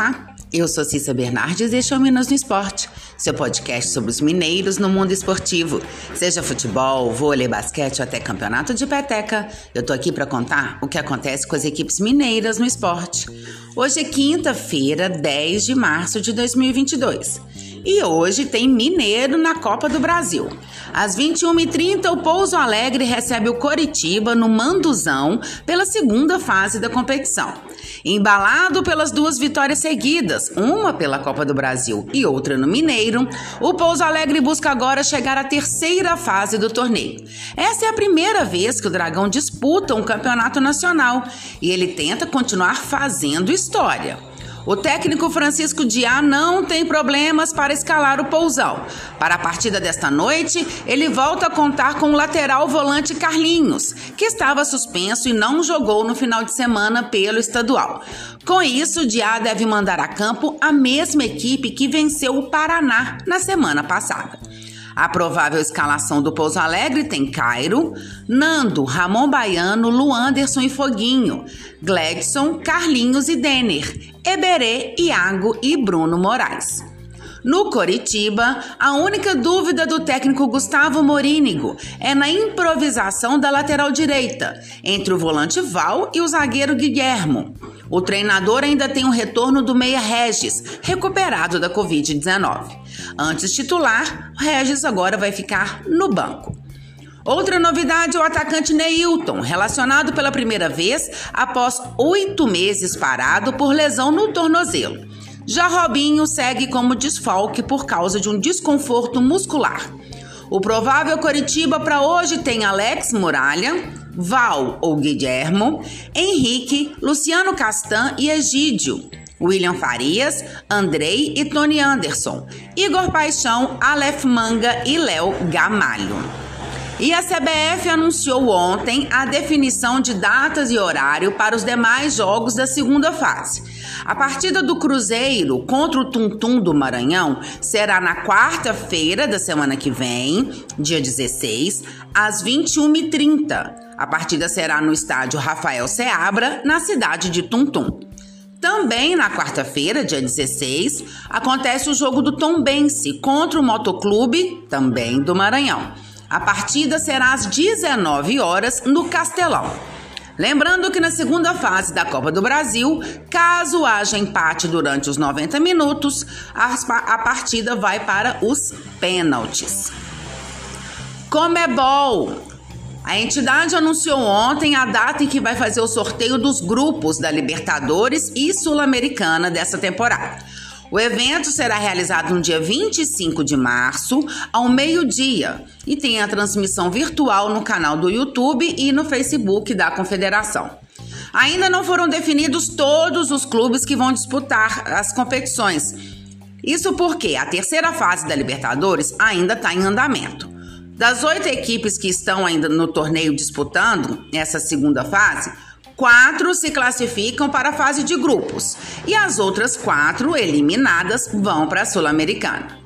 Olá, eu sou Cissa Bernardes e este é o Minas no Esporte, seu podcast sobre os mineiros no mundo esportivo. Seja futebol, vôlei, basquete ou até campeonato de peteca, eu tô aqui para contar o que acontece com as equipes mineiras no esporte. Hoje é quinta-feira, 10 de março de 2022. E hoje tem Mineiro na Copa do Brasil. Às 21h30, o Pouso Alegre recebe o Coritiba no Manduzão pela segunda fase da competição. Embalado pelas duas vitórias seguidas, uma pela Copa do Brasil e outra no Mineiro, o Pouso Alegre busca agora chegar à terceira fase do torneio. Essa é a primeira vez que o Dragão disputa um campeonato nacional e ele tenta continuar fazendo história. O técnico Francisco Diá não tem problemas para escalar o Pousal. Para a partida desta noite, ele volta a contar com o lateral volante Carlinhos, que estava suspenso e não jogou no final de semana pelo estadual. Com isso, Diá deve mandar a campo a mesma equipe que venceu o Paraná na semana passada. A provável escalação do Pouso Alegre tem Cairo, Nando, Ramon Baiano, Luanderson e Foguinho, Gledson, Carlinhos e Denner, Eberê, Iago e Bruno Moraes. No Coritiba, a única dúvida do técnico Gustavo Morínigo é na improvisação da lateral direita, entre o volante Val e o zagueiro Guilhermo. O treinador ainda tem o retorno do meia Regis, recuperado da Covid-19. Antes titular, Regis agora vai ficar no banco. Outra novidade é o atacante Neilton, relacionado pela primeira vez após oito meses parado por lesão no tornozelo. Já Robinho segue como desfalque por causa de um desconforto muscular. O provável Coritiba para hoje tem Alex Muralha, Val ou Guilhermo, Henrique, Luciano Castan e Egídio. William Farias, Andrei e Tony Anderson, Igor Paixão, Aleph Manga e Léo Gamalho. E a CBF anunciou ontem a definição de datas e horário para os demais jogos da segunda fase. A partida do Cruzeiro contra o Tuntum do Maranhão será na quarta-feira da semana que vem, dia 16, às 21h30. A partida será no estádio Rafael Seabra, na cidade de Tuntum. Também na quarta-feira, dia 16, acontece o jogo do Tombense contra o Motoclube, também do Maranhão. A partida será às 19 horas no Castelão. Lembrando que na segunda fase da Copa do Brasil, caso haja empate durante os 90 minutos, a, partida vai para os pênaltis. Comebol a entidade anunciou ontem a data em que vai fazer o sorteio dos grupos da Libertadores e Sul-Americana dessa temporada. O evento será realizado no dia 25 de março, ao meio-dia, e tem a transmissão virtual no canal do YouTube e no Facebook da Confederação. Ainda não foram definidos todos os clubes que vão disputar as competições. Isso porque a terceira fase da Libertadores ainda está em andamento. Das oito equipes que estão ainda no torneio disputando essa segunda fase, quatro se classificam para a fase de grupos e as outras quatro eliminadas vão para a Sul-Americana.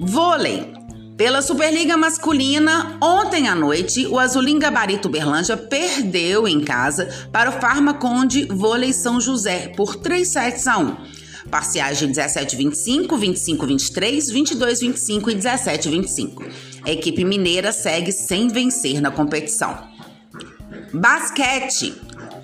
Vôlei. Pela Superliga Masculina, ontem à noite, o Azulim Gabarito Berlândia perdeu em casa para o Farmaconde Vôlei São José por 3 sets a 1 parciais de 17-25, 25-23, 22-25 e 17-25. A equipe mineira segue sem vencer na competição. Basquete.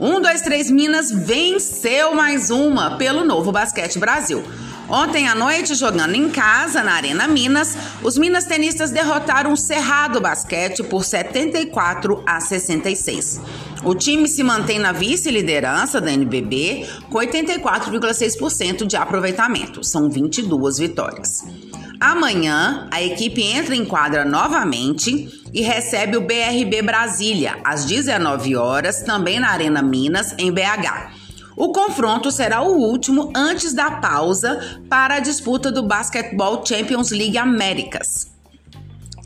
1, 2, 3 Minas venceu mais uma pelo Novo Basquete Brasil. Ontem à noite, jogando em casa, na Arena Minas, os Minas tenistas derrotaram o Cerrado Basquete por 74 a 66. O time se mantém na vice-liderança da NBB com 84,6% de aproveitamento. São 22 vitórias. Amanhã, a equipe entra em quadra novamente e recebe o BRB Brasília às 19 horas, também na Arena Minas, em BH. O confronto será o último antes da pausa para a disputa do Basketball Champions League Américas.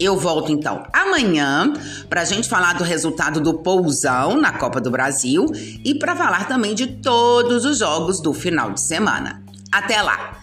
Eu volto então amanhã para a gente falar do resultado do Pousão na Copa do Brasil e para falar também de todos os jogos do final de semana. Até lá!